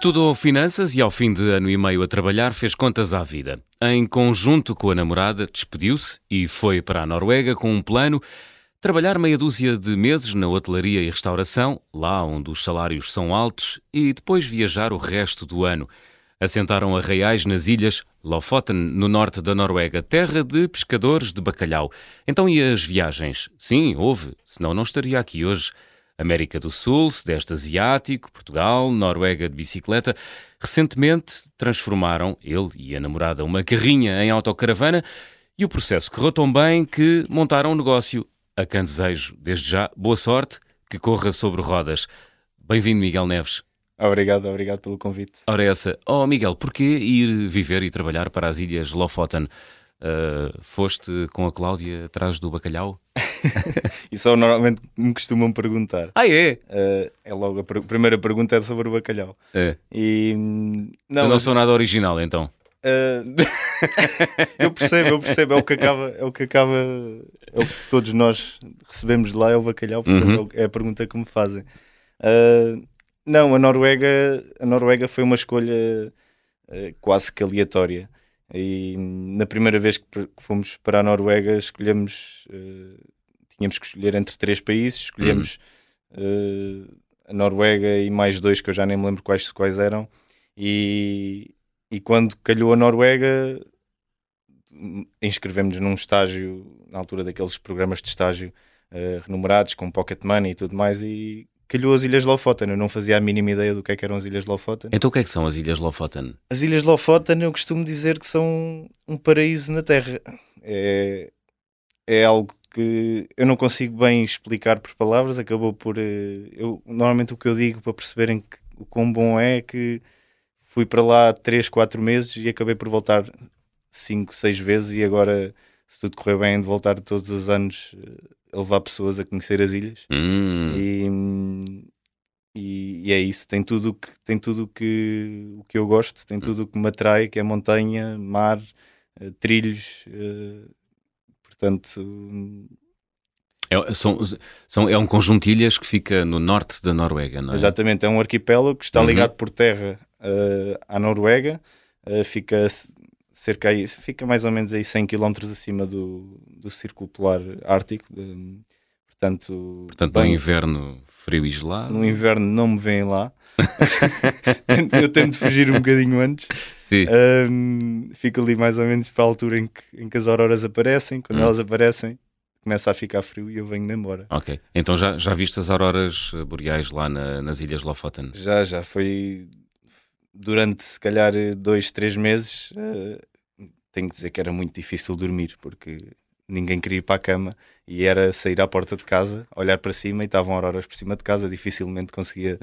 Estudou finanças e, ao fim de ano e meio a trabalhar, fez contas à vida. Em conjunto com a namorada, despediu-se e foi para a Noruega com um plano trabalhar meia dúzia de meses na hotelaria e restauração, lá onde os salários são altos, e depois viajar o resto do ano. Assentaram arraiais nas ilhas Lofoten, no norte da Noruega, terra de pescadores de bacalhau. Então e as viagens? Sim, houve, senão não estaria aqui hoje. América do Sul, Sudeste Asiático, Portugal, Noruega de bicicleta. Recentemente transformaram, ele e a namorada, uma carrinha em autocaravana e o processo correu tão bem que montaram um negócio. A quem desejo, desde já, boa sorte, que corra sobre rodas. Bem-vindo, Miguel Neves. Obrigado, obrigado pelo convite. Ora, essa. Oh, Miguel, porquê ir viver e trabalhar para as ilhas Lofoten? Uh, foste com a Cláudia atrás do bacalhau? Isso é normalmente me costumam perguntar. Ah, é? Uh, é logo a pr primeira pergunta é sobre o bacalhau. É. E, não, Eu não sou nada original então. Uh, eu percebo, eu percebo, é o que acaba, é o que acaba, é o que todos nós recebemos de lá, é o bacalhau, uhum. é a pergunta que me fazem. Não, a Noruega, a Noruega foi uma escolha quase que aleatória. E na primeira vez que fomos para a Noruega, escolhemos, tínhamos que escolher entre três países, escolhemos uhum. a Noruega e mais dois que eu já nem me lembro quais, quais eram. E, e quando calhou a Noruega, inscrevemos-nos num estágio, na altura daqueles programas de estágio uh, renumerados, com pocket money e tudo mais, e calhou as Ilhas Lofoten. Eu não fazia a mínima ideia do que, é que eram as Ilhas Lofoten. Então o que é que são as Ilhas Lofoten? As Ilhas Lofoten eu costumo dizer que são um paraíso na Terra. É, é algo que eu não consigo bem explicar por palavras, acabou por... Uh, eu, normalmente o que eu digo para perceberem que, o quão bom é, é que fui para lá 3, 4 meses e acabei por voltar 5, 6 vezes e agora, se tudo correr bem, de voltar todos os anos eh, a levar pessoas a conhecer as ilhas. Hum. E, e, e, é isso, tem tudo que, tem tudo que, o que eu gosto, tem tudo o que me atrai, que é montanha, mar, uh, trilhos, uh, portanto... É, são, são, é um conjunto de ilhas que fica no norte da Noruega, não é? Exatamente, é um arquipélago que está uhum. ligado por terra uh, à Noruega, uh, fica cerca aí, fica mais ou menos aí 100 km acima do, do Círculo Polar Ártico. De, portanto, portanto bem, no inverno frio e gelado. No inverno não me vêm lá. eu tento fugir um bocadinho antes. Sim. Um, fico ali mais ou menos para a altura em que, em que as auroras aparecem. Quando hum. elas aparecem, começa a ficar frio e eu venho-me embora. Ok. Então já, já viste as auroras boreais lá na, nas Ilhas Lofoten? Já, já. Foi durante se calhar dois, três meses, uh, tenho que dizer que era muito difícil dormir, porque ninguém queria ir para a cama e era sair à porta de casa, olhar para cima e estavam auroras por cima de casa, dificilmente conseguia,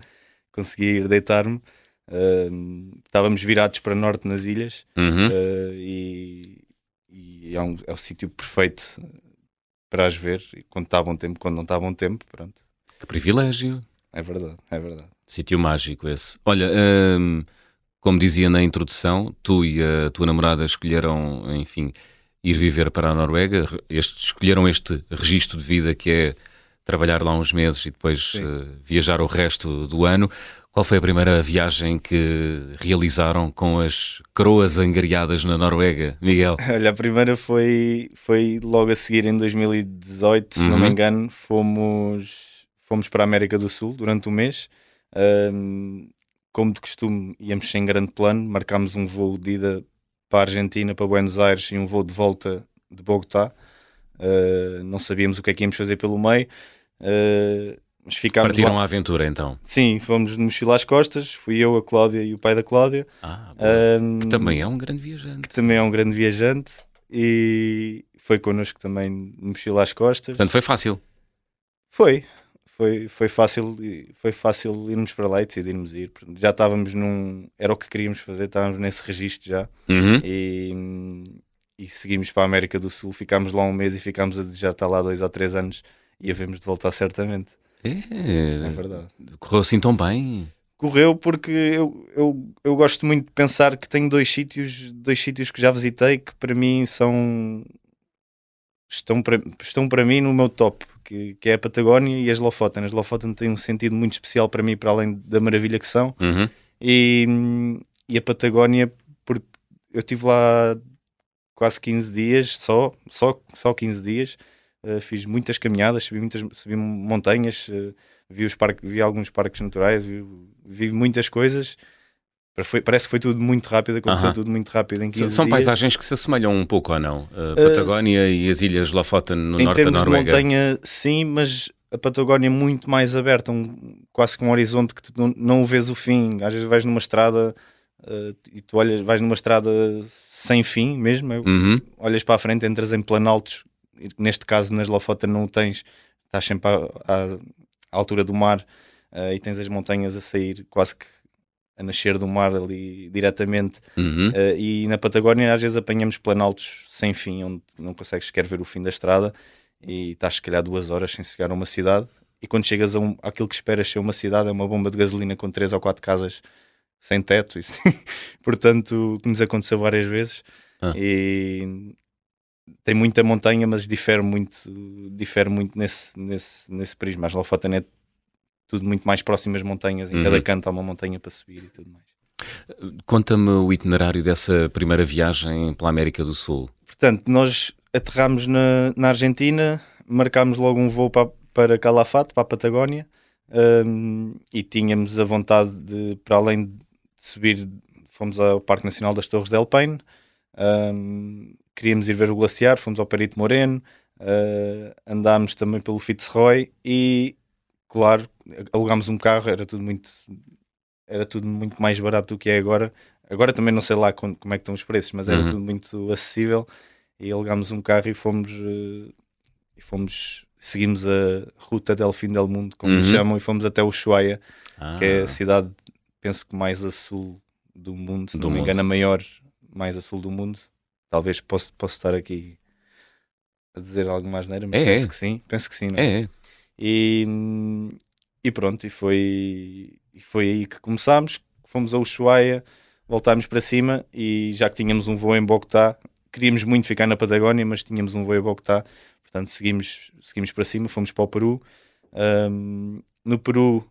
conseguia ir deitar-me. Uh, estávamos virados para norte nas ilhas uhum. uh, e, e, é, um, é o sítio perfeito para as ver quando está bom tempo, quando não está bom tempo, pronto. Que privilégio! É verdade, é verdade. Sítio mágico esse. Olha, hum, como dizia na introdução, tu e a tua namorada escolheram, enfim, ir viver para a Noruega, este, escolheram este registro de vida que é trabalhar lá uns meses e depois uh, viajar o resto do ano. Qual foi a primeira viagem que realizaram com as coroas angariadas na Noruega, Miguel? Olha, a primeira foi, foi logo a seguir em 2018, se uhum. não me uhum. engano, fomos, fomos para a América do Sul durante um mês. Um, como de costume, íamos sem grande plano, marcámos um voo de ida para a Argentina, para Buenos Aires e um voo de volta de Bogotá. Uh, não sabíamos o que é que íamos fazer pelo meio. Uh, mas ficámos Partiram lá. à aventura então? Sim, fomos de mochila às costas. Fui eu, a Cláudia e o pai da Cláudia. Ah, uh, que também é um grande viajante. Que também é um grande viajante e foi connosco também de mochila às costas. Portanto, foi fácil. Foi, foi, foi, fácil, foi fácil irmos para lá e decidirmos ir. Já estávamos num. Era o que queríamos fazer, estávamos nesse registro já. Uhum. E, e seguimos para a América do Sul. Ficámos lá um mês e ficámos a desejar estar lá dois ou três anos e havemos de voltar certamente. É, é verdade. Correu assim tão bem? Correu porque eu, eu, eu gosto muito de pensar que tenho dois sítios, dois sítios que já visitei que para mim são estão para, estão para mim no meu top que, que é a Patagónia e as Lofoten. As Lofoten têm um sentido muito especial para mim, para além da maravilha que são. Uhum. E, e a Patagónia, porque eu estive lá quase 15 dias, só, só, só 15 dias. Uh, fiz muitas caminhadas, subi, muitas, subi montanhas, uh, vi, os parques, vi alguns parques naturais, vi, vi muitas coisas. Foi, parece que foi tudo muito rápido, aconteceu uh -huh. tudo muito rápido em 15 São dias. paisagens que se assemelham um pouco ou não? A Patagónia uh, e as ilhas Lofoten no norte da Noruega? Em montanha, sim, mas a Patagónia é muito mais aberta, um, quase com um horizonte que tu não, não vês o fim. Às vezes vais numa estrada uh, e tu olhas, vais numa estrada sem fim mesmo, uhum. olhas para a frente, entras em planaltos, neste caso nas Lofoten não o tens, estás sempre à, à, à altura do mar uh, e tens as montanhas a sair quase que a nascer do mar ali diretamente uhum. uh, e na Patagónia às vezes apanhamos planaltos sem fim, onde não consegues sequer ver o fim da estrada e estás se calhar duas horas sem chegar a uma cidade e quando chegas a um, aquilo que esperas ser uma cidade é uma bomba de gasolina com três ou quatro casas sem teto isso. portanto que nos aconteceu várias vezes ah. e tem muita montanha mas difere muito difere muito nesse, nesse, nesse prisma as Lofoten é tudo muito mais próximo às montanhas, em uhum. cada canto há uma montanha para subir e tudo mais. Conta-me o itinerário dessa primeira viagem pela América do Sul. Portanto, nós aterramos na, na Argentina, marcámos logo um voo para, para Calafate, para a Patagónia, um, e tínhamos a vontade de, para além de subir, fomos ao Parque Nacional das Torres del Paine, um, queríamos ir ver o glaciar, fomos ao Perito Moreno, uh, andámos também pelo Fitzroy e, claro, alugámos um carro, era tudo muito era tudo muito mais barato do que é agora. Agora também não sei lá como, como é que estão os preços, mas era uhum. tudo muito acessível e alugámos um carro e fomos uh, e fomos seguimos a ruta del fim del mundo, como uhum. chamam, e fomos até Ushuaia, ah. que é a ah. cidade, penso que mais a sul do mundo, se do não me engano, a maior mais a sul do mundo. Talvez possa posso estar aqui a dizer algo mais neira, mas é, penso é. que sim, penso que sim. É? é. E, e pronto, e foi, e foi aí que começámos. Fomos a Ushuaia, voltámos para cima e já que tínhamos um voo em Bogotá, queríamos muito ficar na Patagónia, mas tínhamos um voo em Bogotá, portanto seguimos, seguimos para cima, fomos para o Peru. Um, no Peru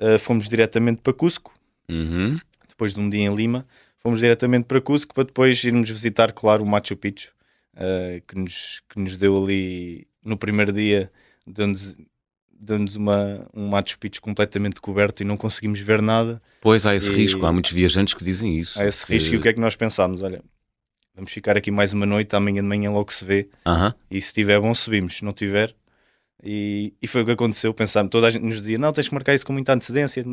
uh, fomos diretamente para Cusco, uhum. depois de um dia em Lima, fomos diretamente para Cusco para depois irmos visitar, claro, o Machu Picchu, uh, que, nos, que nos deu ali no primeiro dia, deu-nos dando-nos uma, um Machu Picchu completamente coberto e não conseguimos ver nada. Pois há esse e... risco, há muitos viajantes que dizem isso. Há esse que... risco e o que é que nós pensámos? Olha, vamos ficar aqui mais uma noite, amanhã de manhã logo se vê. Uh -huh. E se tiver bom, subimos. Se não tiver, e, e foi o que aconteceu. Pensámos, toda a gente nos dizia: não, tens que marcar isso com muita antecedência.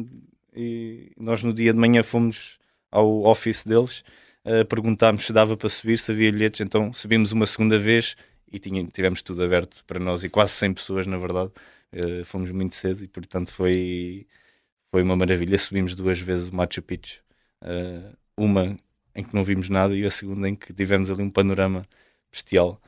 E nós no dia de manhã fomos ao office deles, uh, perguntámos se dava para subir, se havia bilhetes. Então subimos uma segunda vez e tinha, tivemos tudo aberto para nós e quase 100 pessoas, na verdade. Uh, fomos muito cedo e, portanto, foi, foi uma maravilha. Subimos duas vezes o Machu Picchu. Uh, uma em que não vimos nada e a segunda em que tivemos ali um panorama bestial,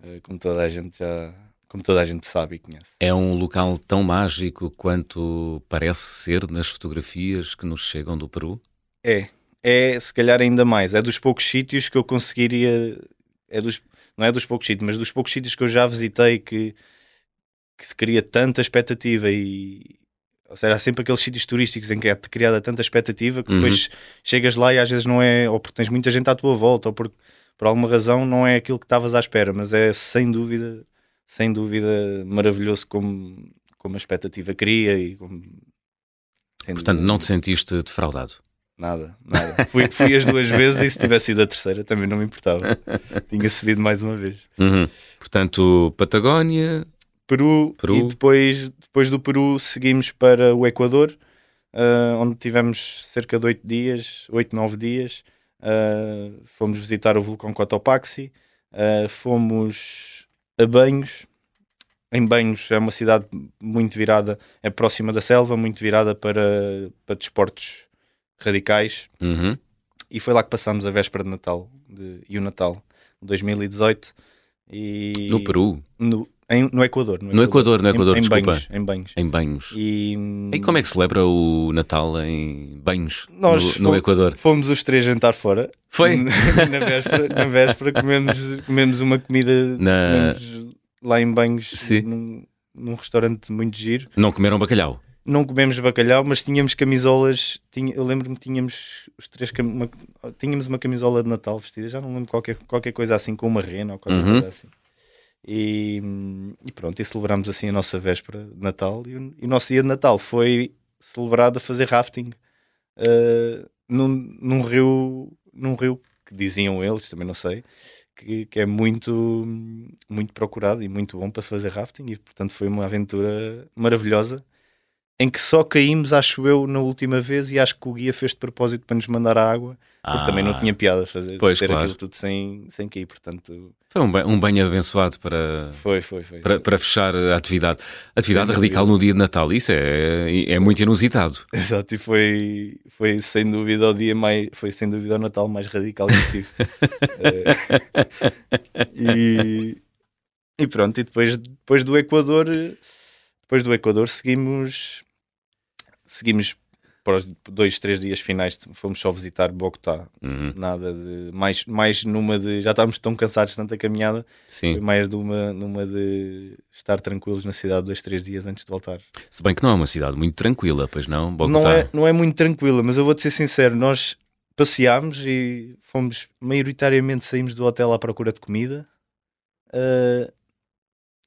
uh, como toda a gente já como toda a gente sabe e conhece. É um local tão mágico quanto parece ser nas fotografias que nos chegam do Peru? É, é se calhar ainda mais. É dos poucos sítios que eu conseguiria. É dos, não é dos poucos sítios, mas dos poucos sítios que eu já visitei que que se cria tanta expectativa e ou seja, há sempre aqueles sítios turísticos em que é criada tanta expectativa que depois uhum. chegas lá e às vezes não é, ou porque tens muita gente à tua volta, ou porque por alguma razão não é aquilo que estavas à espera, mas é sem dúvida, sem dúvida maravilhoso como, como a expectativa cria e como, Portanto, dúvida. não te sentiste defraudado? Nada, nada. Fui, fui as duas vezes e se tivesse sido a terceira também não me importava. Tinha subido mais uma vez. Uhum. Portanto, Patagónia, Peru, Peru, e depois, depois do Peru seguimos para o Equador, uh, onde tivemos cerca de 8 dias, 8, 9 dias. Uh, fomos visitar o vulcão Cotopaxi, uh, fomos a Banhos. Em Banhos é uma cidade muito virada, é próxima da selva, muito virada para, para desportos radicais. Uhum. E foi lá que passámos a véspera de Natal de, e o Natal 2018. E no Peru? No, em, no Equador. No Equador, no Equador, em, desculpa. Em banhos. Em banhos. Em banhos. E... e como é que celebra o Natal em banhos Nós no, no fomos, Equador? Fomos os três jantar fora. Foi? na véspera, na véspera comemos, comemos uma comida na... comemos lá em banhos, num, num restaurante muito giro. Não comeram bacalhau? não comemos bacalhau, mas tínhamos camisolas. Tinha, eu lembro-me que tínhamos os três uma, tínhamos uma camisola de Natal vestida, já não lembro qualquer, qualquer coisa assim com uma rena ou qualquer uhum. coisa assim. E, e, pronto, e celebramos assim a nossa véspera de Natal. E, e o nosso dia de Natal foi celebrado a fazer rafting uh, num, num, rio, num rio que diziam eles, também não sei, que, que, é muito, muito procurado e muito bom para fazer rafting. E portanto foi uma aventura maravilhosa em que só caímos, acho eu, na última vez e acho que o guia fez de propósito para nos mandar a água, porque ah, também não ah. tinha piada fazer pois, ter claro. aquilo tudo sem, sem cair, portanto... Foi um, banho, um banho abençoado para, foi, foi, foi, para, para, fechar a atividade. Atividade radical no dia de Natal, isso é, é muito inusitado. Exato, e foi, foi sem dúvida o dia mais, foi sem dúvida o Natal mais radical que tive. Eh, e, e pronto, e depois, depois do Equador... Depois do Equador seguimos seguimos para os dois, três dias finais, fomos só visitar Bogotá. Uhum. Nada de. Mais, mais numa de. Já estávamos tão cansados de tanta caminhada. Sim. Mais numa, numa de estar tranquilos na cidade dois, três dias antes de voltar. Se bem que não é uma cidade muito tranquila, pois não? Bogotá. Não é, não é muito tranquila, mas eu vou-te ser sincero, nós passeámos e fomos, maioritariamente saímos do hotel à procura de comida. Uh,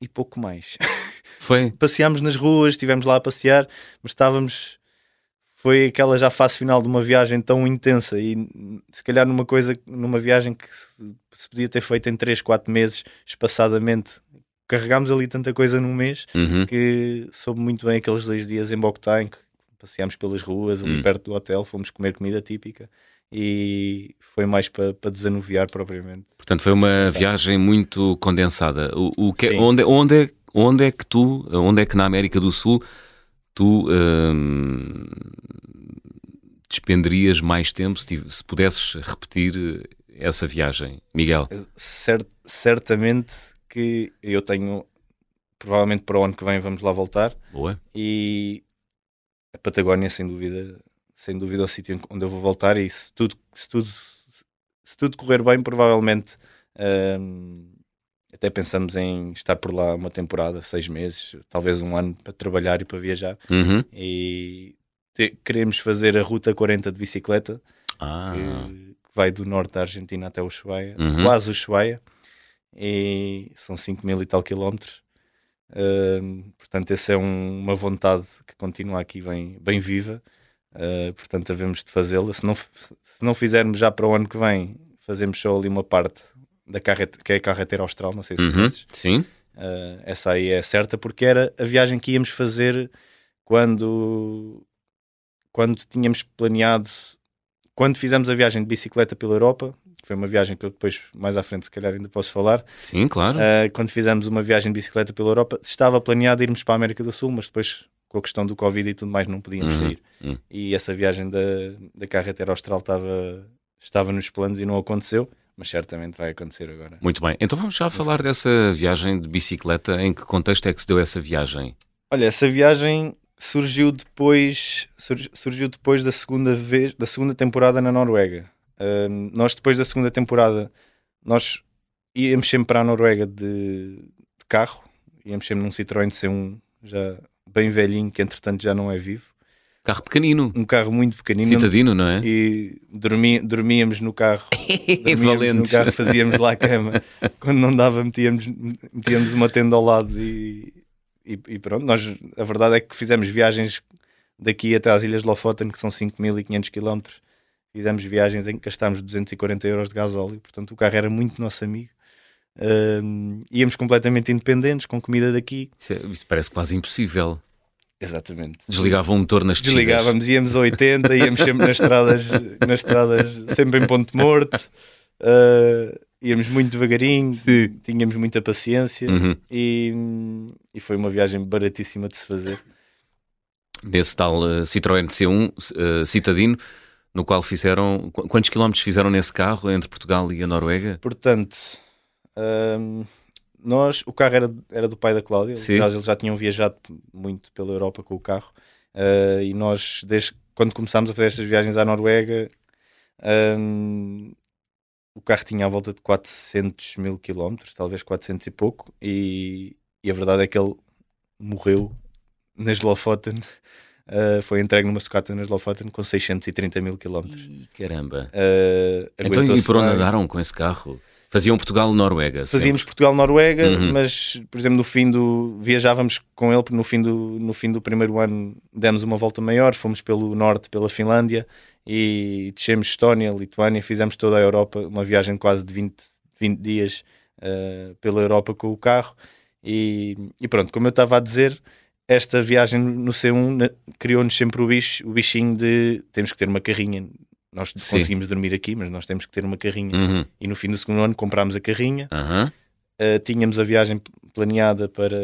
e pouco mais. Foi? Passeámos nas ruas, estivemos lá a passear, mas estávamos. Foi aquela já fase final de uma viagem tão intensa e se calhar numa coisa, numa viagem que se, se podia ter feito em 3, 4 meses, espaçadamente. Carregámos ali tanta coisa num mês uhum. que soube muito bem aqueles dois dias em Bogotá em que passeámos pelas ruas ali uhum. perto do hotel, fomos comer comida típica e foi mais para, para desanuviar propriamente. Portanto, foi uma viagem muito condensada. O, o que, onde, onde, é, onde é que tu, onde é que na América do Sul tu hum, despenderias mais tempo se, se, pudesses repetir essa viagem, Miguel? Cert, certamente que eu tenho, provavelmente para o ano que vem vamos lá voltar. Boa. E a Patagónia, sem dúvida, sem dúvida, é o sítio onde eu vou voltar. E se tudo, se tudo, se tudo correr bem, provavelmente um, até pensamos em estar por lá uma temporada, seis meses, talvez um ano para trabalhar e para viajar. Uhum. E te, queremos fazer a ruta 40 de bicicleta, ah. que, vai do norte da Argentina até o Ushuaia, uhum. quase o Ushuaia, e são 5 mil e tal quilómetros. Uh, portanto, essa é um, uma vontade que continua aqui bem, bem viva. Uh, portanto, havemos de fazê-la. Se não, se não fizermos já para o ano que vem, fazemos só ali uma parte da carrete, que é a carretera austral, não sei se uhum, conheces. Sim. Uh, essa aí é certa, porque era a viagem que íamos fazer quando, quando tínhamos planeado, quando fizemos a viagem de bicicleta pela Europa, que foi uma viagem que eu depois, mais à frente, se calhar ainda posso falar. Sim, claro. Uh, quando fizemos uma viagem de bicicleta pela Europa, estava planeado irmos para a América do Sul, mas depois, com a questão do Covid e tudo mais, não podíamos uhum, sair. Uhum. E essa viagem da, da carretera austral estava, estava nos planos e não aconteceu mas certamente vai acontecer agora. Muito bem. Então vamos já falar dessa viagem de bicicleta. Em que contexto é que se deu essa viagem? Olha, essa viagem surgiu depois surgiu depois da segunda vez da segunda temporada na Noruega. Uh, nós depois da segunda temporada nós íamos sempre para a Noruega de, de carro, íamos sempre num Citroën C1 já bem velhinho que entretanto já não é vivo. Carro pequenino. Um carro muito pequenino. Citadino, não é? E dormi, dormíamos no carro. Dormíamos no carro, fazíamos lá a cama. Quando não dava, metíamos, metíamos uma tenda ao lado e, e, e, pronto. Nós, a verdade é que fizemos viagens daqui até às Ilhas de Lofoten, que são 5.500 km. Fizemos viagens em que gastámos 240 euros de gasóleo. Portanto, o carro era muito nosso amigo. Um, íamos completamente independentes, com comida daqui. Isso, é, isso parece quase impossível. Exatamente. Desligavam o motor nas descidas. Desligávamos, íamos a 80, íamos sempre nas estradas, nas estradas sempre em ponto morto, uh, íamos muito devagarinho, Sim. tínhamos muita paciência uhum. e, e foi uma viagem baratíssima de se fazer. Nesse tal uh, Citroën C1 uh, citadino, no qual fizeram. Quantos quilómetros fizeram nesse carro entre Portugal e a Noruega? Portanto. Um, nós, o carro era, era do pai da Cláudia, eles já tinham viajado muito pela Europa com o carro uh, e nós, desde quando começámos a fazer estas viagens à Noruega, um, o carro tinha à volta de 400 mil quilómetros, talvez 400 e pouco, e, e, a verdade é que ele morreu nas Lofoten uh, foi entregue numa sucata nas Lofoten com 630 mil quilómetros. Caramba. Uh, Então, e por onde andaram com esse carro? Faziam Portugal-Noruega. Fazíamos Portugal-Noruega, Uhum. mas, por exemplo, no fim do. Viajávamos com ele, no fim do, no fim do primeiro ano demos uma volta maior, fomos pelo norte, pela Finlândia e descemos Estónia, Lituânia, fizemos toda a Europa, uma viagem de quase de 20, 20 dias eh, pela Europa com o carro. E, e pronto, como eu estava a dizer, esta viagem no C1 na- criou-nos sempre o, bicho, o bichinho de temos que ter uma carrinha. Nós Sim. conseguimos dormir aqui, mas nós temos que ter uma carrinha. Uhum. E no fim do segundo ano comprámos a carrinha. Aham. Uh, tínhamos a viagem planeada para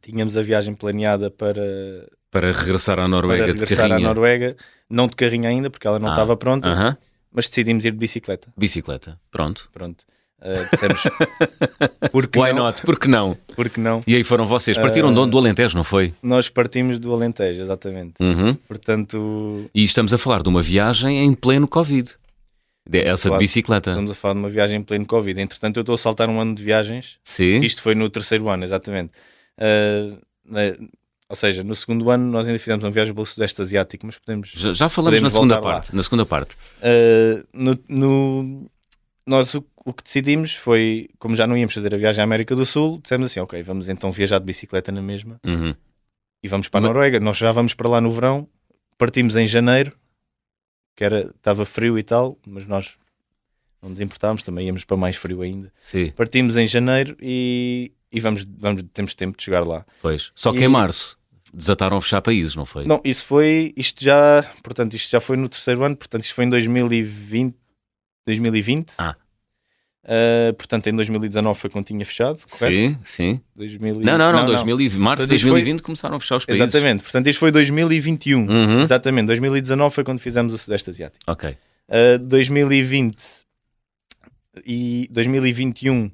tínhamos a viagem planeada para, Para regressar à Noruega para de regressar à carrinha. Noruega, não de carrinha ainda, porque ela não Ah, estava pronta, mas decidimos ir de bicicleta. Bicicleta. Pronto. Pronto. Uh, dissemos, porque Why não? not? Porque não? Porque não? E aí foram vocês. Partiram Ah. do, do Alentejo, não foi? Nós partimos do Alentejo, exatamente. Uhum. Portanto, E estamos a falar de uma viagem em pleno Covid. Essa Claro. de bicicleta. estamos a falar de uma viagem em pleno Covid. Entretanto, eu estou a saltar um ano de viagens Sim. Isto foi no terceiro ano, exatamente. Uh, ou seja, no segundo ano nós ainda fizemos uma viagem pelo Sudeste Asiático, mas podemos. Já, já falamos Podemos na segunda parte. Na segunda parte. Uh, no, no- nós o, o que decidimos foi, como já não íamos fazer a viagem à América do Sul, dissemos assim: ok, vamos então viajar de bicicleta na mesma Uhum. e vamos para a Mas- Noruega. Nós já vamos para lá no verão, partimos em janeiro, que era, estava frio e tal, mas nós não nos importámos, também íamos para mais frio ainda. Sim, Partimos em janeiro e, e vamos, vamos, temos tempo de chegar lá. pois. Só que E- em março desataram a fechar países, não foi? Não, isso foi, isto já, portanto, isto já foi no terceiro ano, portanto, isto foi em 2020. 2020. Ah. Uh, portanto, em 2019 foi quando tinha fechado, correto? Sim, sim. 2000 e- Não, não, não. 2020, março de Portanto, isto foi- 2020 começaram a fechar os países. Exatamente, portanto, isto foi 2021. Uhum. Exatamente, 2019 foi quando fizemos o Sudeste Asiático. Ok. Uh, 2020 e 2021 uh,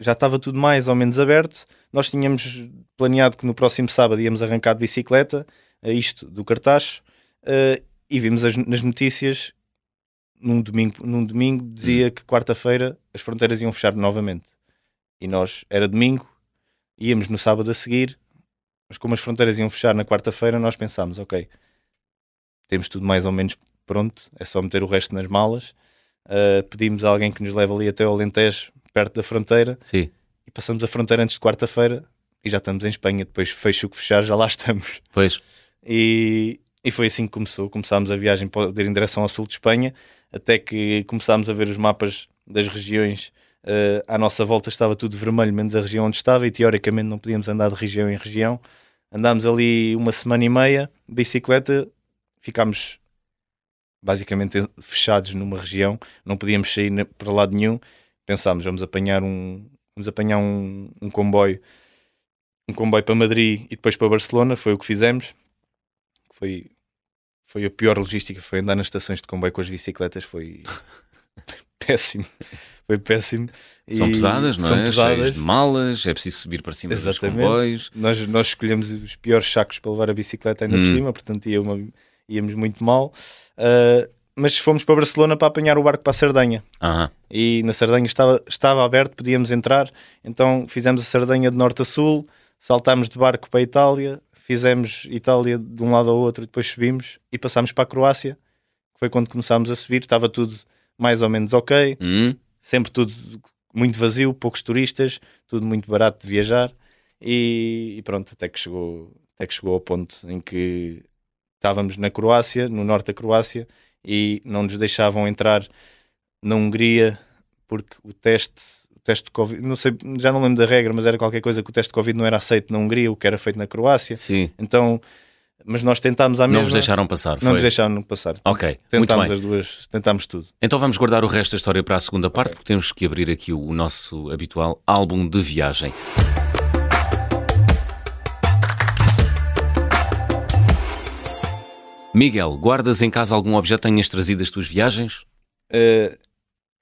já estava tudo mais ou menos aberto. Nós tínhamos planeado que no próximo sábado íamos arrancar de bicicleta, isto do cartaz, e vimos as- nas notícias num domingo, num domingo dizia que quarta-feira as fronteiras iam fechar novamente. E nós, era domingo, íamos no sábado a seguir, mas como as fronteiras iam fechar na quarta-feira, nós pensámos, ok, temos tudo mais ou menos pronto, é só meter o resto nas malas. Uh, pedimos a alguém que nos leve ali até ao Alentejo, perto da fronteira, Sim. e passamos a fronteira antes de quarta-feira e já estamos em Espanha. Depois fecho o que fechar, já lá estamos. Pois. E, e foi assim que começou. Começámos a viagem em direção ao sul de Espanha, até que começámos a ver os mapas das regiões. Uh, à nossa volta estava tudo vermelho, menos a região onde estava, e teoricamente não podíamos andar de região em região. Andámos ali uma semana e meia, bicicleta, ficámos basicamente fechados numa região, não podíamos sair para lado nenhum. Pensámos, vamos apanhar um, vamos apanhar um, um comboio, um comboio para Madrid e depois para Barcelona, foi o que fizemos. Foi, foi a pior logística, foi andar nas estações de comboio com as bicicletas, foi péssimo. Foi péssimo. São E pesadas, não são é? pesadas. Cheias de malas, é preciso subir para cima dos Exatamente. comboios. Nós, nós escolhemos os piores sacos para levar a bicicleta ainda por Hum. cima, portanto ia uma- íamos muito mal. Uh, mas fomos para Barcelona para apanhar o barco para a Sardenha. Aham. E na Sardenha estava, estava aberto, podíamos entrar. Então fizemos a Sardenha de norte a sul, saltámos de barco para a Itália, fizemos Itália de um lado ao outro, depois subimos e passámos para a Croácia. Foi quando começámos a subir, estava tudo mais ou menos ok. Hum, sempre tudo muito vazio, poucos turistas, tudo muito barato de viajar. E, e pronto, até que chegou até que chegou ao ponto em que estávamos na Croácia, no norte da Croácia e não nos deixavam entrar na Hungria porque o teste teste de Covid, não sei, já não lembro da regra, mas era qualquer coisa que o teste de Covid não era aceito na Hungria, o que era feito na Croácia. sim. Então, mas nós tentámos à Não mesma, vos deixaram passar, não foi? nos deixaram passar. Ok, Tentámos as duas, tentámos tudo. Então vamos guardar o resto da história para a segunda parte, porque temos que abrir aqui o nosso habitual álbum de viagem. Miguel, guardas em casa algum objeto que tenhas trazido das tuas viagens? Uh,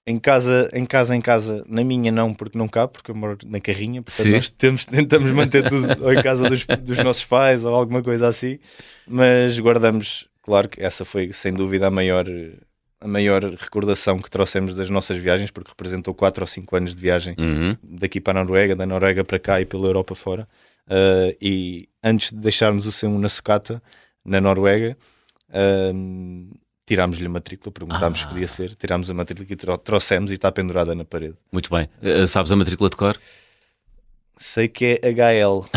em casa, em casa, em casa, na minha não, porque não cabe, porque eu moro na carrinha, portanto Sim. nós temos, tentamos manter tudo ou em casa dos, dos nossos pais ou alguma coisa assim, mas guardamos, claro que essa foi sem dúvida a maior, a maior recordação que trouxemos das nossas viagens, porque representou 4 ou 5 anos de viagem Uhum. daqui para a Noruega, da Noruega para cá e pela Europa fora. Uh, e, antes de deixarmos o C1 na sucata, na Noruega, uh, tirámos-lhe a matrícula, perguntámos ah. se podia ser, tirámos a matrícula e trouxemos e está pendurada na parede. Muito bem. Uh, sabes a matrícula de cor? Sei que é HL.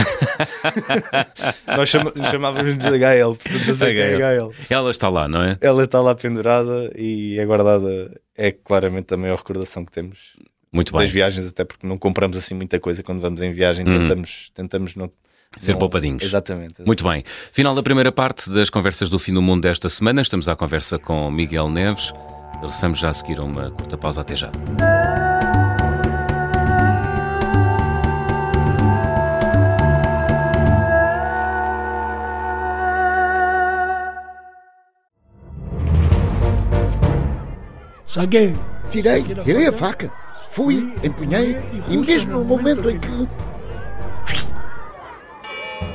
Nós chamávamos de HL, portanto eu sei HL. que é HL. Ela está lá, não é? Ela está lá pendurada e é guardada, é claramente a maior recordação que temos Muito bem. das viagens, até porque não compramos assim muita coisa quando vamos em viagem, uhum. tentamos, tentamos não Ser poupadinhos. Exatamente, exatamente, Muito bem. Final da primeira parte das conversas do fim do mundo desta semana. Estamos à conversa com Miguel Neves. Regressamos já a seguir a uma curta pausa. Até já. Saguei. Tirei, tirei a faca. Fui, empunhei e mesmo no momento em que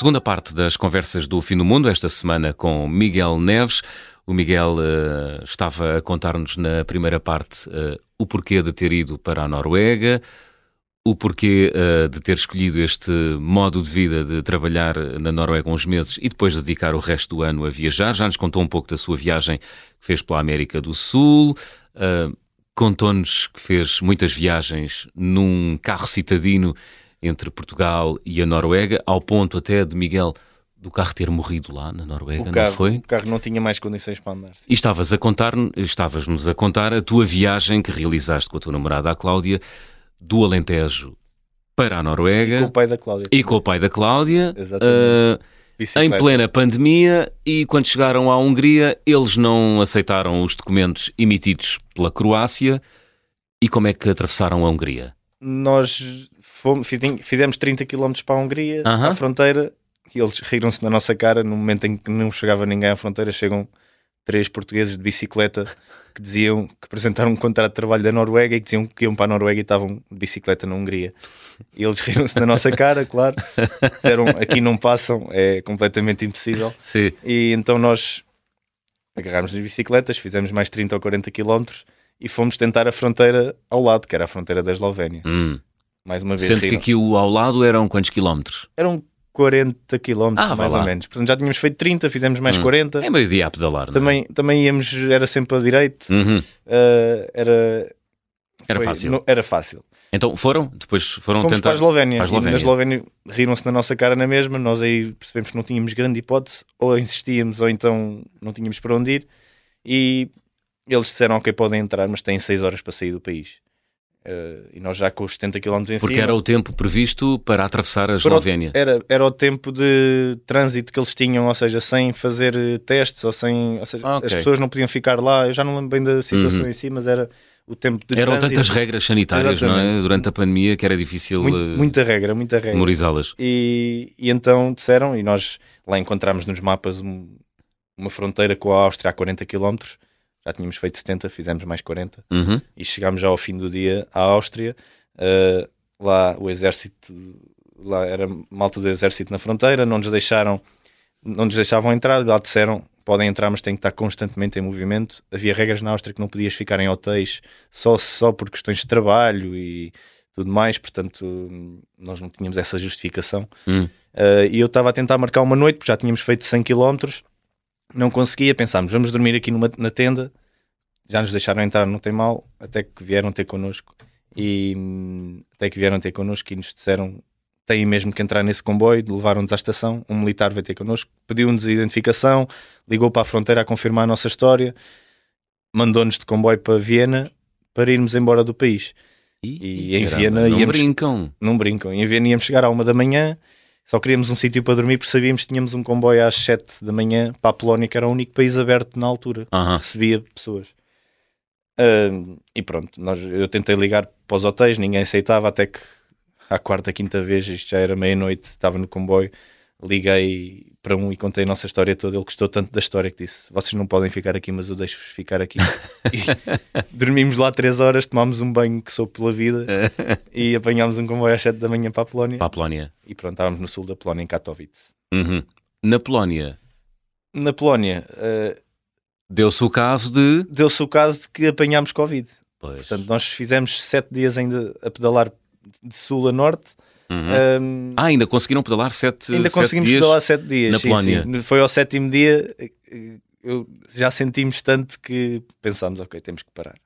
Segunda parte das conversas do Fim do Mundo, esta semana com Miguel Neves. O Miguel uh, estava a contar-nos na primeira parte uh, o porquê de ter ido para a Noruega, o porquê uh, de ter escolhido este modo de vida de trabalhar na Noruega uns meses e depois dedicar o resto do ano a viajar. Já nos contou um pouco da sua viagem que fez pela América do Sul. Contou-nos que fez muitas viagens num carro citadino entre Portugal e a Noruega, ao ponto até de Miguel do carro ter morrido lá na Noruega, carro, não foi? O carro não tinha mais condições para andar. Sim. E estavas a contar, estavas-nos a contar a tua viagem que realizaste com a tua namorada, a Cláudia, do Alentejo para a Noruega. E com o pai da Cláudia. E com o pai da Cláudia. Uh, em plena pandemia e quando chegaram à Hungria eles não aceitaram os documentos emitidos pela Croácia e como é que atravessaram a Hungria? Nós fomos, fizemos 30 km para a Hungria, uh -huh. à fronteira, e eles riram-se na nossa cara. No momento em que não chegava ninguém à fronteira, chegam três portugueses de bicicleta que diziam que apresentaram um contrato de trabalho da Noruega e que diziam que iam para a Noruega e estavam de bicicleta na Hungria. E eles riram-se na nossa cara, claro. Disseram aqui não passam, é completamente impossível. Sim. E então nós agarrámos as bicicletas, fizemos mais 30 ou 40 quilómetros e fomos tentar a fronteira ao lado, que era a fronteira da Eslovénia. Hum. Mais uma vez. Sendo que aqui o ao lado eram quantos quilómetros? Eram 40 quilómetros, ah, mais ou menos. Portanto, já tínhamos feito 30, fizemos mais hum. 40. É meio dia a pedalar, é? também, é? também íamos, era sempre a direito. Uhum. Uh, era... Era foi, fácil. Não, era fácil. Então foram? Depois foram Fomos tentar... para a Eslovénia. Para a Eslovénia. Na Eslovénia riram-se na nossa cara na mesma. Nós aí percebemos que não tínhamos grande hipótese. Ou insistíamos ou então não tínhamos para onde ir. E eles disseram, ok, podem entrar, mas têm 6 horas para sair do país. Uh, e nós já com os 70 km em Porque cima. Era o tempo previsto para atravessar a Eslovénia. Era, era o tempo de trânsito que eles tinham, ou seja, sem fazer eh, testes, ou sem. Ou seja, okay. as pessoas não podiam ficar lá. Eu já não lembro bem da situação uhum. em si, mas era o tempo de Eram trânsito. tantas regras sanitárias, Exatamente. não é? Durante a pandemia que era difícil. Muito, uh, muita regra, muita regra. Memorizá-las. E, e então disseram, e nós lá encontramos nos mapas uma fronteira com a Áustria a 40 km já tínhamos feito 70, fizemos mais 40 uhum. e chegámos já ao fim do dia à Áustria. Uh, lá o exército, lá era malta do exército na fronteira, não nos deixaram, não nos deixavam entrar, lá disseram podem entrar, mas têm que estar constantemente em movimento. Havia regras na Áustria que não podias ficar em hotéis só, só por questões de trabalho e tudo mais, portanto nós não tínhamos essa justificação. Hum. Uh, e eu estava a tentar marcar uma noite, porque já tínhamos feito 100 km não conseguia, pensámos, vamos dormir aqui numa, na tenda, já nos deixaram entrar, não tem mal, até que vieram ter connosco e até que vieram ter connosco e nos disseram têm mesmo que entrar nesse comboio, levaram-nos à estação, um militar veio ter connosco, pediu-nos identificação, ligou para a fronteira a confirmar a nossa história, mandou-nos de comboio para Viena para irmos embora do país. E, e em caramba, Viena não íamos, brincam. Não brincam. Em Viena íamos chegar à uma da manhã só queríamos um sítio para dormir porque sabíamos que tínhamos um comboio às 7 da manhã para a Polónia, que era o único país aberto na altura, recebia pessoas. Uh, e pronto, nós, eu tentei ligar para os hotéis, ninguém aceitava, até que à quarta, quinta vez, isto já era meia-noite, estava no comboio, liguei para um e contei a nossa história toda. Ele gostou tanto da história que disse: Vocês não podem ficar aqui, mas eu deixo-vos ficar aqui. e dormimos lá três horas, tomámos um banho que sou pela vida e apanhámos um comboio às sete da manhã para a Polónia. Para a Polónia. E pronto, estávamos no sul da Polónia, em Katowice. Uhum. Na Polónia. Na Polónia. Uh, Deu-se o caso de. Deu-se o caso de que apanhámos Covid. Pois. Portanto, nós fizemos sete dias ainda a pedalar de sul a norte. Uhum. Um, ah, ainda conseguiram pedalar sete, ainda sete conseguimos dias pedalar sete dias na sim, Polónia. Sim. Foi ao sétimo dia, eu, já sentimos tanto que pensámos, ok, temos que parar.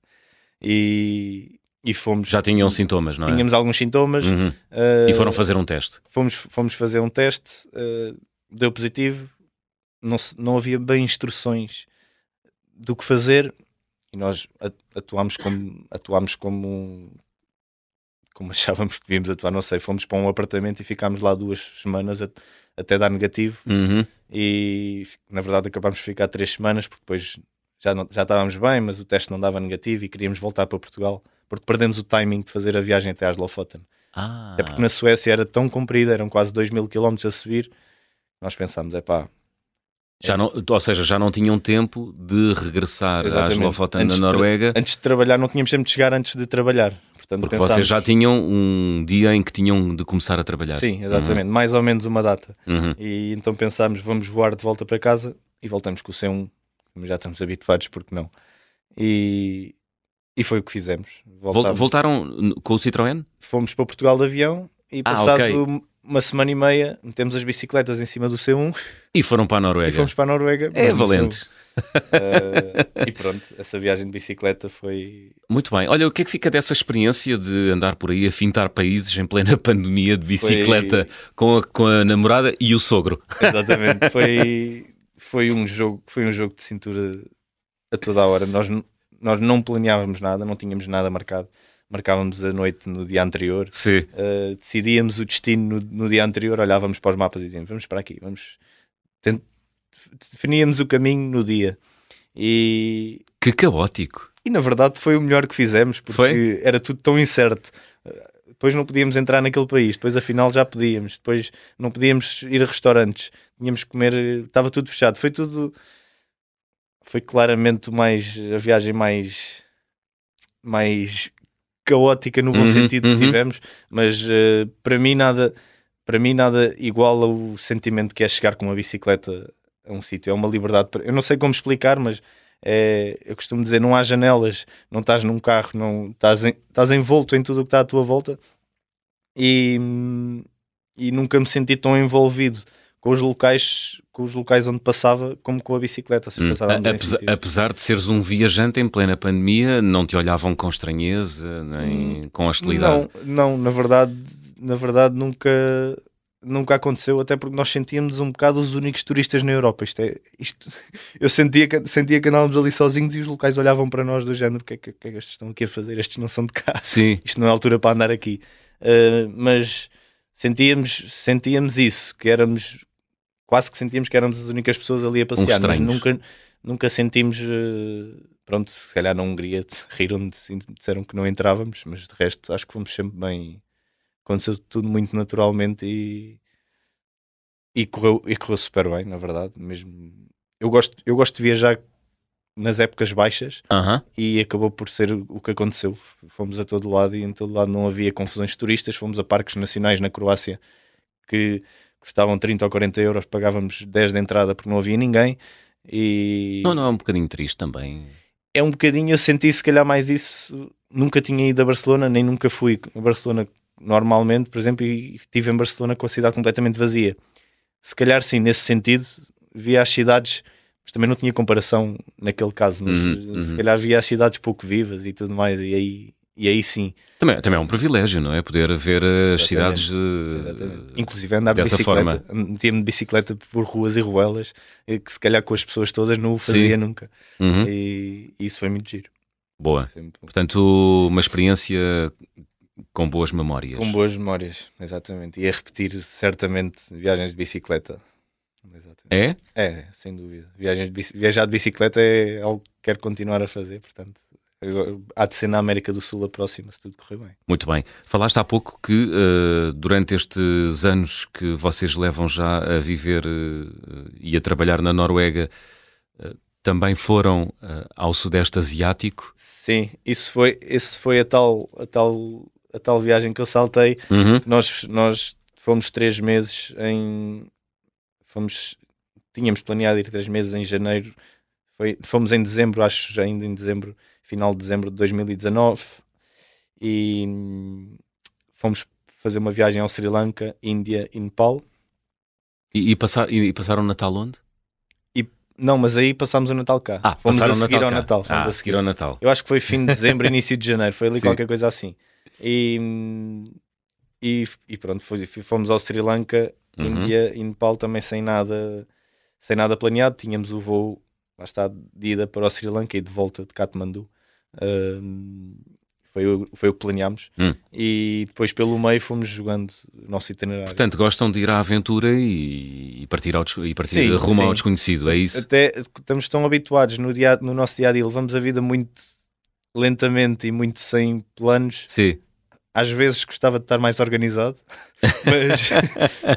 E, e fomos. Já tinham sintomas, não é? Tínhamos alguns sintomas. Uhum. Uh, e foram fazer um teste. Fomos, fomos fazer um teste, uh, deu positivo, não, não havia bem instruções do que fazer e nós atuámos como, atuámos como, como achávamos que devíamos atuar, não sei, fomos para um apartamento e ficámos lá duas semanas a, até dar negativo uhum. e na verdade acabámos de ficar três semanas porque depois já, não, já estávamos bem, mas o teste não dava negativo e queríamos voltar para Portugal porque perdemos o timing de fazer a viagem até às Lofoten. Ah. É porque na Suécia era tão comprida, eram quase 2 mil quilómetros a subir, nós pensámos, é pá, já não, ou seja, já não tinham tempo de regressar Exatamente. às Lofoten na Noruega. Antes de trabalhar, não tínhamos tempo de chegar antes de trabalhar. Portanto, Porque pensámos... vocês já tinham um dia em que tinham de começar a trabalhar. Sim, exatamente. Uhum. Mais ou menos uma data. Uhum. E então pensámos, vamos voar de volta para casa e voltamos com o C1. Já estamos habituados, porque não? E, e foi o que fizemos. Voltámos. Voltaram com o Citroën? Fomos para Portugal de avião e passado ah, okay uma semana e meia, metemos as bicicletas em cima do C1 e foram para a Noruega. E fomos para a Noruega. É valente. Uh, e pronto, essa viagem de bicicleta foi. Muito bem. Olha, o que é que fica dessa experiência de andar por aí a fintar países em plena pandemia de bicicleta foi... com, a, com a namorada e o sogro? Exatamente. Foi, foi, um jogo, foi um jogo de cintura a toda a hora. Nós, nós não planeávamos nada, não tínhamos nada marcado marcávamos a noite no dia anterior, uh, decidíamos o destino no, no, dia anterior, olhávamos para os mapas e dizíamos vamos para aqui, vamos. Definíamos o caminho no dia. E. Que caótico! E na verdade foi o melhor que fizemos, porque foi? era tudo tão incerto. Depois não podíamos entrar naquele país, depois afinal já podíamos, depois não podíamos ir a restaurantes, tínhamos que comer, estava tudo fechado. Foi tudo. Foi claramente mais a viagem mais mais caótica no bom uhum, sentido uhum. que tivemos, mas uh, para mim nada para mim nada igual ao sentimento que é chegar com uma bicicleta a um sítio. É uma liberdade. Eu não sei como explicar, mas é, eu costumo dizer: não há janelas, não estás num carro, não estás, em, estás envolto em tudo o que está à tua volta e, e nunca me senti tão envolvido com os locais com os locais onde passava como com a bicicleta. Hum. Apesar, apesar, de seres um viajante em plena pandemia, não te olhavam com estranheza nem hum, com hostilidade? Não, não, na verdade, na verdade nunca nunca aconteceu, até porque nós sentíamos um bocado os únicos turistas na Europa. Isto é, isto, eu sentia que, sentia que andávamos ali sozinhos e os locais olhavam para nós do género: o que, é que, que é que estes estão aqui a fazer? Estes não são de cá. Sim. Isto não é altura para andar aqui. Uh, mas sentíamos, sentíamos isso, que éramos quase que sentíamos que éramos as únicas pessoas ali a passear, mas nunca, nunca sentimos. Uh, pronto, se calhar na Hungria riram disseram que não entrávamos, mas de resto acho que fomos sempre bem. Aconteceu tudo muito naturalmente e, e, correu, e correu super bem, na verdade. Mesmo eu gosto, eu gosto de viajar nas épocas baixas uh -huh. e acabou por ser o que aconteceu. Fomos a todo lado e em todo lado não havia confusões de turistas. Fomos a parques nacionais na Croácia que custavam 30 ou 40 euros, pagávamos 10 de entrada porque não havia ninguém. E... Não, não, é um bocadinho triste também. É um bocadinho, eu senti se calhar mais isso. Nunca tinha ido a Barcelona, nem nunca fui a Barcelona normalmente, por exemplo, e estive em Barcelona com a cidade completamente vazia. Se calhar sim, nesse sentido, via as cidades mas também não tinha comparação naquele caso, mas uhum, se uhum. calhar via as cidades pouco vivas e tudo mais, e aí, e aí sim. Também, também é um privilégio, não é? Poder ver as Exatamente. cidades Exatamente. Inclusive andar de bicicleta, metia-me de bicicleta por ruas e ruelas, eh, que se calhar com as pessoas todas não o fazia sim. nunca. Uhum. E, e, isso foi muito giro. Boa. Portanto, uma experiência com boas memórias. Com boas memórias, exatamente. E a repetir certamente viagens de bicicleta. É? É, sem dúvida. Viagens de viajar de bicicleta é algo que quero continuar a fazer, portanto, agora há de ser na América do Sul a próxima, se tudo correr bem. Muito bem. Falaste há pouco que uh, durante estes anos que vocês levam já a viver uh, e a trabalhar na Noruega, uh, também foram ao Sudeste Asiático? Sim, isso foi, isso foi a, tal, a, tal, a tal viagem que eu saltei. Uhum. Nós, nós fomos três meses em. Fomos, tínhamos planeado ir três meses em janeiro. Foi, fomos em dezembro, acho ainda em dezembro final de dezembro de 2019 e fomos fazer uma viagem ao Sri Lanka, Índia e Nepal. E, e, passar, e, passaram o Natal onde? E, não, mas aí passámos o Natal cá. Ah, fomos passaram a seguir Natal ao cá. Natal. Ah, a seguir ao Natal. Eu acho que foi fim de dezembro, início de janeiro, foi ali Sim. qualquer coisa assim. E, e, e pronto, fomos ao Sri Lanka, Uhum. Índia e Nepal também sem nada, sem nada planeado. Tínhamos o voo, lá está, de ida para o Sri Lanka e de volta de Katmandu. Ahm, foi, o- foi o que planeámos. Hum. E depois pelo meio fomos jogando o nosso itinerário. Portanto, gostam de ir à aventura e, e partir, ao, e partir Sim, rumo ao sim. desconhecido, é isso? Até estamos tão habituados no, dia, no nosso dia a dia, levamos a vida muito lentamente e muito sem planos. Sim. Às vezes gostava de estar mais organizado, mas,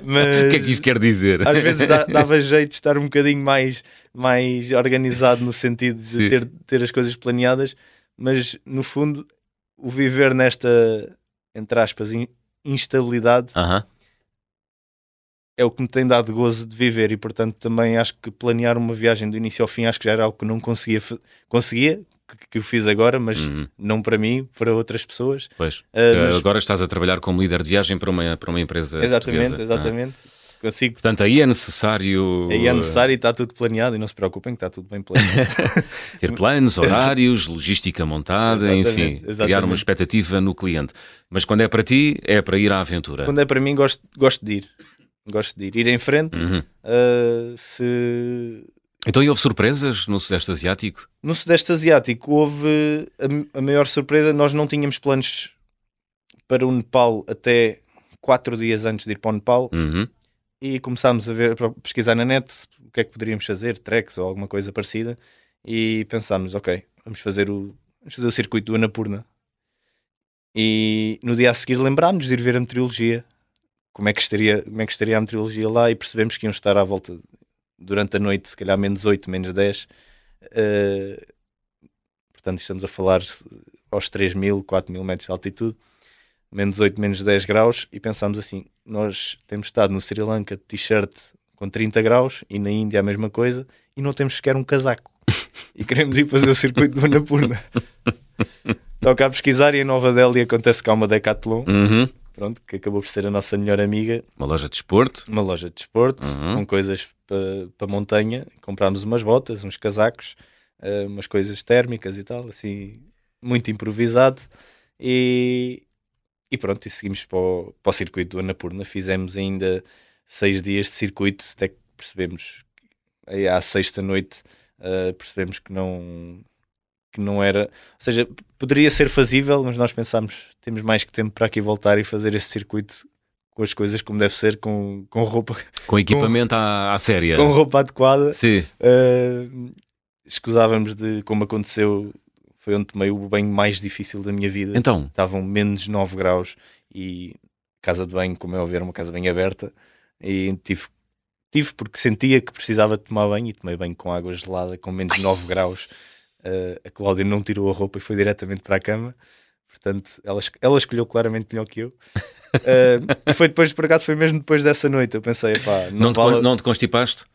mas O que é que isso quer dizer? às vezes dava jeito de estar um bocadinho mais, mais organizado no sentido de Sim. ter, ter as coisas planeadas, mas no fundo o viver nesta, entre aspas, in- instabilidade Aham. é o que me tem dado gozo de viver e portanto também acho que planear uma viagem do início ao fim acho que já era algo que não conseguia conseguia que, eu fiz agora mas Uhum. não para mim para outras pessoas Pois. Ah, mas- Agora estás a trabalhar como líder de viagem para uma, para uma empresa exatamente portuguesa. exatamente consigo Ah. Portanto, aí é necessário aí é necessário e está tudo planeado e não se preocupem que está tudo bem planeado ter planos, horários, logística montada, Exatamente, enfim, criar exatamente. uma expectativa no cliente. Mas quando é para ti, é para ir à aventura. quando é para mim gosto, gosto de ir gosto de ir ir em frente Uhum. ah, se Então, e houve surpresas no Sudeste Asiático? No Sudeste Asiático houve a, a maior surpresa. Nós não tínhamos planos para o Nepal até quatro dias antes de ir para o Nepal Uhum. e começámos a ver, a pesquisar na net o que é que poderíamos fazer, treks ou alguma coisa parecida e pensámos, ok, vamos fazer o, vamos fazer o circuito do Annapurna. E no dia a seguir lembrámos de ir ver a meteorologia, como é, que estaria, como é que estaria a meteorologia lá e percebemos que iam estar à volta durante a noite, se calhar menos 8, menos 10. Uh, portanto, estamos a falar aos 3 mil, 4 mil metros de altitude, menos 8, menos 10 graus, e pensámos assim: nós temos estado no Sri Lanka de t-shirt com 30 graus e na Índia a mesma coisa, e não temos sequer um casaco. e queremos ir fazer o circuito do Annapurna. Toca a pesquisar e em Nova Delhi acontece que há uma Decathlon, Uhum. pronto, que acabou por ser a nossa melhor amiga, Uma loja de desporto. uma loja de desporto Uhum. com coisas para pa montanha. Comprámos umas botas, uns casacos, eh, umas coisas térmicas e tal, assim, muito improvisado. E, e pronto, e seguimos para o, para o circuito do Annapurna. Fizemos ainda seis dias de circuito, até que percebemos, aí à sexta noite, eh, percebemos que não. Que não era, ou seja, poderia ser fazível, mas nós pensámos temos mais que tempo para aqui voltar e fazer este circuito com as coisas como deve ser, com, com roupa Com equipamento à, à séria. com roupa adequada. Sim. Uh, escusávamos de, como aconteceu, foi onde tomei o banho mais difícil da minha vida. Então, Estavam menos 9 graus e casa de banho, como é óbvio, era uma casa bem aberta. E tive, tive porque sentia que precisava de tomar banho e tomei banho com água gelada, com menos 9 graus. Uh, a Cláudia não tirou a roupa e foi diretamente para a cama. Portanto, ela, ela escolheu claramente melhor que eu. Uh, e foi depois, por acaso, foi mesmo depois dessa noite. Eu pensei, pá, não, não, te, vale- con- não te constipaste?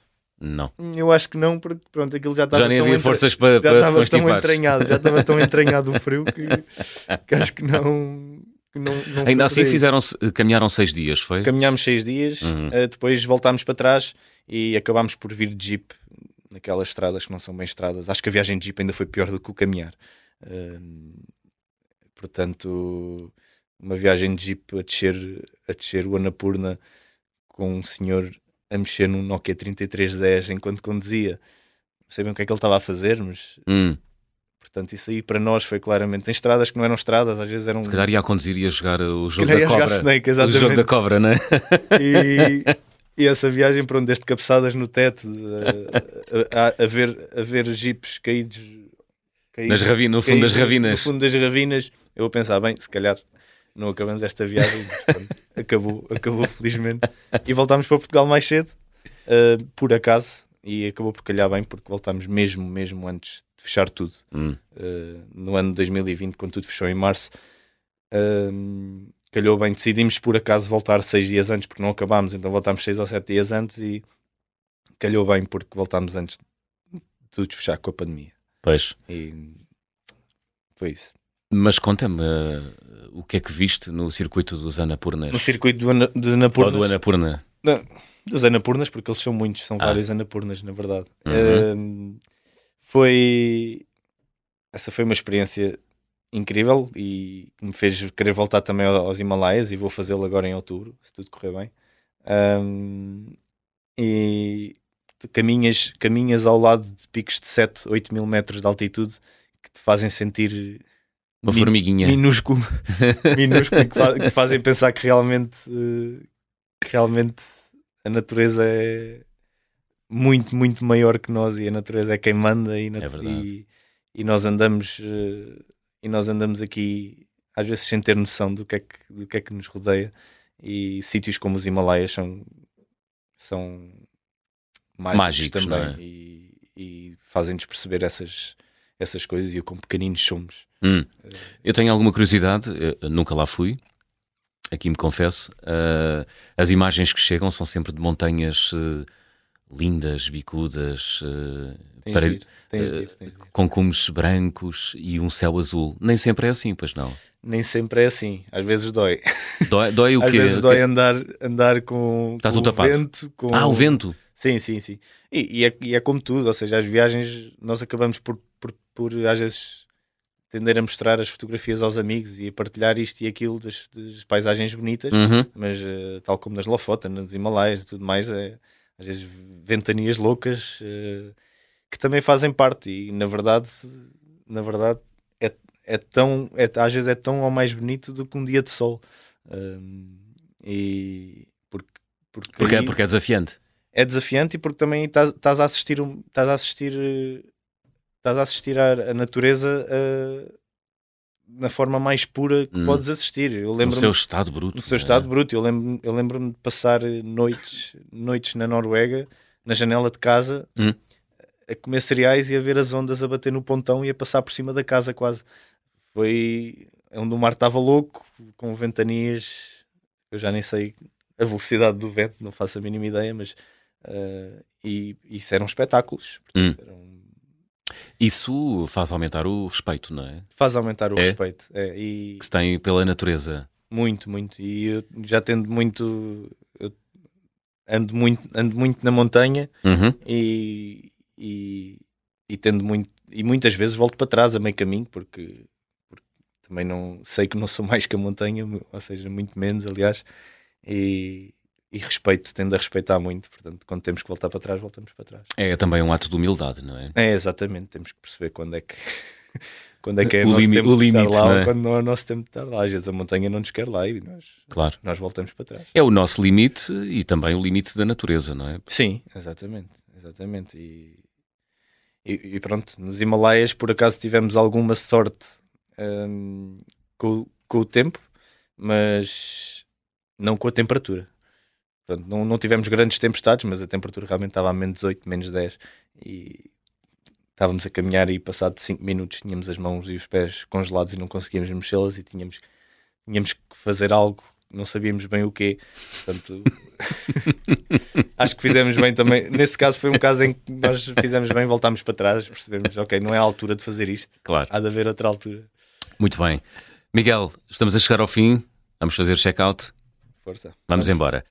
Não. eu acho que não, porque pronto, aquilo já estava Já nem havia entre- forças para, já para estava tão entranhado, já estava tão entranhado o frio que, que acho que não, que não, não Ainda assim fizeram caminharam seis dias, foi? Caminhámos seis dias, Uhum. eh, depois voltámos para trás e acabámos por vir de jeep naquelas estradas que não são bem estradas. Acho que a viagem de jeep ainda foi pior do que o caminhar. Ahm, portanto, uma viagem de jeep a descer, a descer o Annapurna com um senhor a mexer num Nokia 3310 enquanto conduzia. Não sei bem o que é que ele estava a fazer, mas Hum, portanto, isso aí para nós foi claramente em estradas que não eram estradas, às vezes eram. se calhar ia a conduzir e ia jogar o jogo da cobra. Snake, o jogo da cobra, não é? e, e essa viagem, pronto, desde cabeçadas no teto, a, a- a ver, a ver jipes caídos caí- Nas ravi- no fundo das ravinas. No fundo das ravinas, eu vou pensar, bem, se calhar não acabamos esta viagem, pronto, acabou, acabou felizmente. E voltámos para Portugal mais cedo, uh, por acaso, e acabou por calhar bem, porque voltámos mesmo, mesmo antes de fechar tudo. Hum. Uh, no ano de 2020, quando tudo fechou em março, uh, calhou bem. Decidimos por acaso voltar seis dias antes, porque não acabámos, então voltámos seis ou sete dias antes e calhou bem, porque voltámos antes de tudo fechar com a pandemia. Pois. E foi isso. Mas conta-me eh, o que é que viste no circuito dos Anapurnas? No circuito do Ana, dos Ou Anapurnas. do Anapurna? Não, dos Anapurnas, porque eles são muitos, são Ah. vários Anapurnas, na verdade. Uhum. Um, foi. Essa foi uma experiência incrível e me fez querer voltar também ao- aos Himalaias e vou fazê-lo agora em outubro, se tudo correr bem. Um, e caminhas, caminhas ao lado de picos de 7, 8 mil metros de altitude que te fazem sentir Uma Mi- formiguinha. minúsculo, minúsculo que, fa- que fazem pensar que realmente, que realmente a natureza é muito, muito maior que nós e a natureza é quem manda e, nat- É e, e nós andamos eh, e nós andamos aqui às vezes sem ter noção do que é que, do que, é que nos rodeia. E sítios como os Himalaias são, são mágicos, Mágicos, também não é? e, e fazem-nos perceber essas, essas coisas e o quão pequeninos somos. Hum. Eu tenho alguma curiosidade, nunca lá fui, aqui me confesso. Ah, as imagens que chegam são sempre de montanhas eh, lindas, bicudas, eh, Tens para- ir, ir, com cumes brancos e um céu azul. Nem sempre é assim, pois não. Nem sempre é assim, às vezes dói. Dói, dói o Às quê? vezes dói andar, andar com, Tá com tudo o tapado. vento. Com... Ah, o vento. Sim, sim, sim. E, e é, e é como tudo, ou seja, as viagens nós acabamos por, por, por às vezes tender a mostrar as fotografias aos amigos e a partilhar isto e aquilo das, das paisagens bonitas, Uhum. mas eh, tal como nas Lofoten, nos Himalaias e tudo mais, é, às vezes ventanias loucas eh, que também fazem parte e na verdade, na verdade é, é tão, é, às vezes é tão ou mais bonito do que um dia de sol. Um, e porque, porque, Porque, é, aí- porque é desafiante. É desafiante e porque também estás estás a assistir estás a assistir eh, estás a assistir à, à natureza eh, na forma mais pura que Hum. podes assistir. Eu No lembro-me seu estado bruto. no seu é? estado bruto. Eu lembro-me eu lembro de passar noites, noites na Noruega, na janela de casa, Hum. a comer cereais e a ver as ondas a bater no pontão e a passar por cima da casa quase. Foi onde o mar estava louco, com ventanias, eu já nem sei a velocidade do vento, não faço a mínima ideia, mas eh, e isso eram espetáculos. Hum. Portanto, eram- Isso faz aumentar o respeito, não é? faz aumentar o É? respeito. É, e Que se tem pela natureza. Muito, muito. E eu já tendo muito. ando muito, ando muito na montanha Uhum. e, e, e tendo muito. E muitas vezes volto para trás a meio caminho porque, porque também não sei que não sou mais que a montanha, ou seja, muito menos, aliás. E, e respeito, tendo a respeitar muito. Portanto, quando temos que voltar para trás, voltamos para trás. É também um ato de humildade, não é? É, exatamente. Temos que perceber quando é que. Quando é que é O nosso limi- tempo o de estar lá é? ou quando não é o nosso tempo de estar lá. Às vezes a montanha não nos quer lá e nós, Claro. nós voltamos para trás. É o nosso limite e também o limite da natureza, não é? Sim, exatamente, exatamente. E, e- e pronto, nos Himalaias por acaso tivemos alguma sorte hum, com, com o tempo, mas não com a temperatura. Portanto, não, não tivemos grandes tempestades, mas a temperatura realmente estava a menos 8, menos 10 e estávamos a caminhar e passado 5 minutos tínhamos as mãos e os pés congelados e não conseguíamos mexê-las e tínhamos, tínhamos que fazer algo, não sabíamos bem o quê. Portanto, acho que fizemos bem também. Nesse caso foi um caso em que nós fizemos bem, voltámos para trás, percebemos, ok, não é a altura de fazer isto, Claro. há de haver outra altura. Muito bem. Miguel, estamos a chegar ao fim. Vamos fazer check-out. Força. Vamos embora.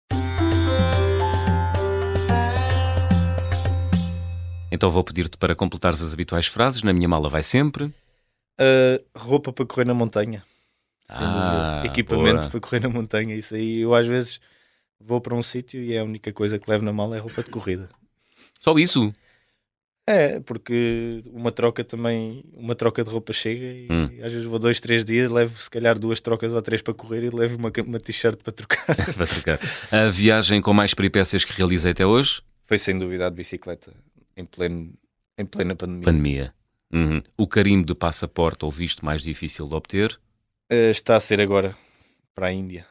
Então vou pedir-te para completares as habituais frases. Na minha mala vai sempre. Uh, roupa para correr na montanha. Ah. Equipamento boa. para correr na montanha. Isso aí eu às vezes vou para um sítio e é a única coisa que levo na mala é roupa de corrida. Só isso. É, porque uma troca também, uma troca de roupa chega e Hum. às vezes vou dois, três dias, levo se calhar duas trocas ou três para correr e levo uma, uma t-shirt para trocar. Vai trocar. A viagem com mais peripécias que realizei até hoje? Foi sem dúvida a de bicicleta em, pleno, em plena pandemia. Pandemia. Uhum. O carimbo de passaporte ou visto mais difícil de obter? Uh, está a ser agora para a Índia.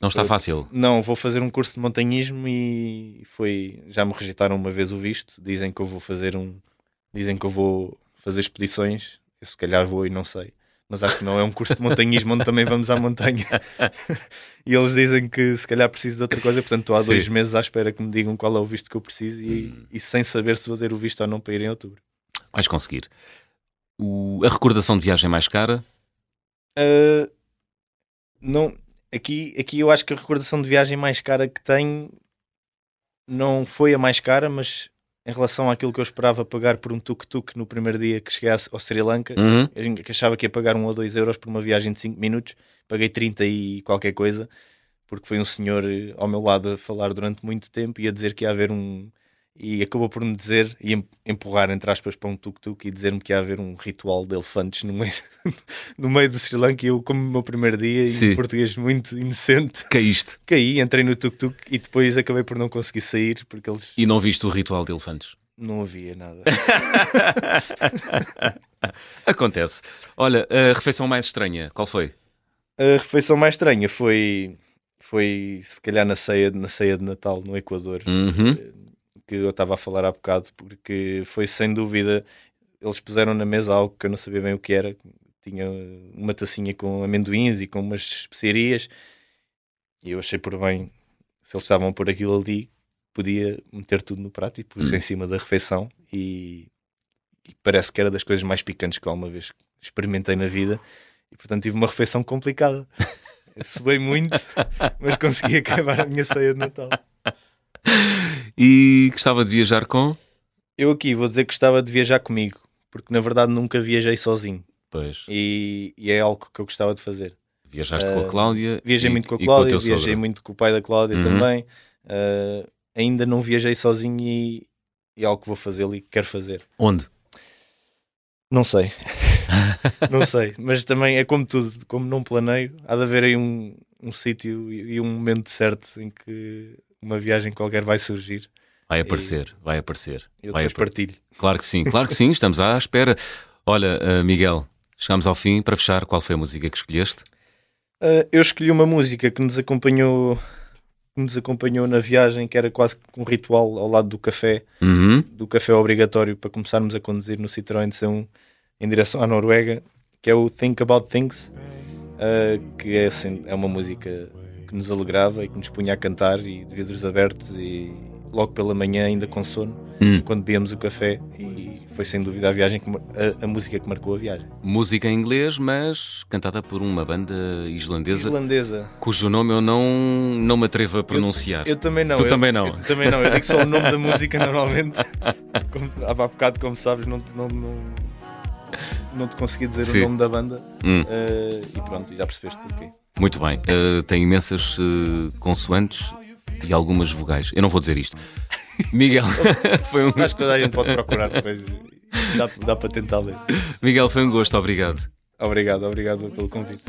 Não está fácil? Não, vou fazer um curso de montanhismo e foi. Já me rejeitaram uma vez o visto. Dizem que eu vou fazer um. Dizem que eu vou fazer expedições. Eu se calhar vou e não sei. Mas acho que não é um curso de montanhismo onde também vamos à montanha. e eles dizem que se calhar preciso de outra coisa, portanto estou há Sim. dois meses à espera que me digam qual é o visto que eu preciso e, hum. e sem saber se vou ter o visto ou não para ir em outubro. Vais conseguir. O, a recordação de viagem mais cara? Uh, não, aqui, aqui eu acho que a recordação de viagem mais cara que tenho não foi a mais cara, mas em relação àquilo que eu esperava pagar por um tuk-tuk no primeiro dia que cheguei ao Sri Lanka, uhum. eu achava que ia pagar um ou dois euros por uma viagem de 5 minutos, paguei 30 e qualquer coisa, porque foi um senhor eh, ao meu lado a falar durante muito tempo e a dizer que ia haver um, e acabou por me dizer e empurrar entre aspas para um tuk-tuk e dizer-me que ia haver um ritual de elefantes no meio, no meio do Sri Lanka e eu como o meu primeiro dia Sim. em português muito inocente caíste caí, entrei no tuk-tuk e depois acabei por não conseguir sair porque eles e não viste o ritual de elefantes? não havia nada acontece olha, a refeição mais estranha, qual foi? a refeição mais estranha foi foi se calhar na ceia, na ceia de Natal no Equador uhum eh, que eu estava a falar há bocado, porque foi sem dúvida. Eles puseram na mesa algo que eu não sabia bem o que era. Tinha uma tacinha com amendoins e com umas especiarias. E eu achei por bem, se eles estavam a pôr aquilo ali, podia meter tudo no prato e pus hum. em cima da refeição. E, e, parece que era das coisas mais picantes que alguma vez experimentei na vida. E portanto tive uma refeição complicada. Subei muito, mas consegui acabar a minha ceia de Natal. E gostava de viajar com? Eu aqui vou dizer que gostava de viajar comigo, porque na verdade nunca viajei sozinho. Pois. E, e é algo que eu gostava de fazer. Viajaste uh, com a ah, Cláudia? Viajei e, muito com a Cláudia, com viajei muito com o pai da Cláudia uhum. também. Uh, ainda não viajei sozinho e, e é algo que vou fazer e que quero fazer. Onde? Não sei. não sei. Mas também é como tudo, como não planeio, há de haver aí um, um sítio e um momento certo em que uma viagem qualquer vai surgir. Vai aparecer, vai aparecer. Eu vai depois apar... partilho. Claro que sim, claro que sim, estamos à espera. Olha, uh, Miguel, chegamos ao fim. Para fechar, qual foi a música que escolheste? Uh, eu escolhi uma música que nos acompanhou que nos acompanhou na viagem, que era quase um ritual ao lado do café, uhum. do café obrigatório para começarmos a conduzir no Citroën C1 em direção à Noruega, que é o Think About Things, uh, que é, assim, é uma música que nos alegrava e que nos punha a cantar e de vidros abertos e logo pela manhã ainda com sono hum. quando bebíamos o café e foi sem dúvida a viagem que, a, a, música que marcou a viagem. Música em inglês, mas cantada por uma banda islandesa, islandesa. cujo nome eu não, não me atrevo a pronunciar. Eu, eu também não. Tu eu, também não. Eu, também não. Eu digo só o nome da música normalmente. Como, há bocado, como sabes, não, não, não, não te consegui dizer Sim. o nome da banda hum. uh, e pronto, já percebeste porquê. Muito bem. Uh, tem imensas uh, consoantes e algumas vogais. Eu não vou dizer isto. Miguel, foi um. Acho que toda a gente pode procurar depois. Dá, dá para tentar ler. Miguel, foi um gosto. Obrigado. Obrigado, obrigado pelo convite.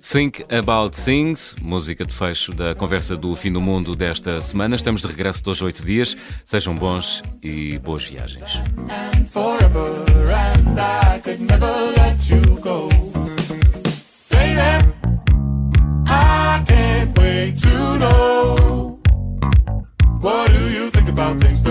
Think About Things, música de fecho da conversa do fim do mundo desta semana. Estamos de regresso de hoje oito dias. Sejam bons e boas viagens. What do you think about things?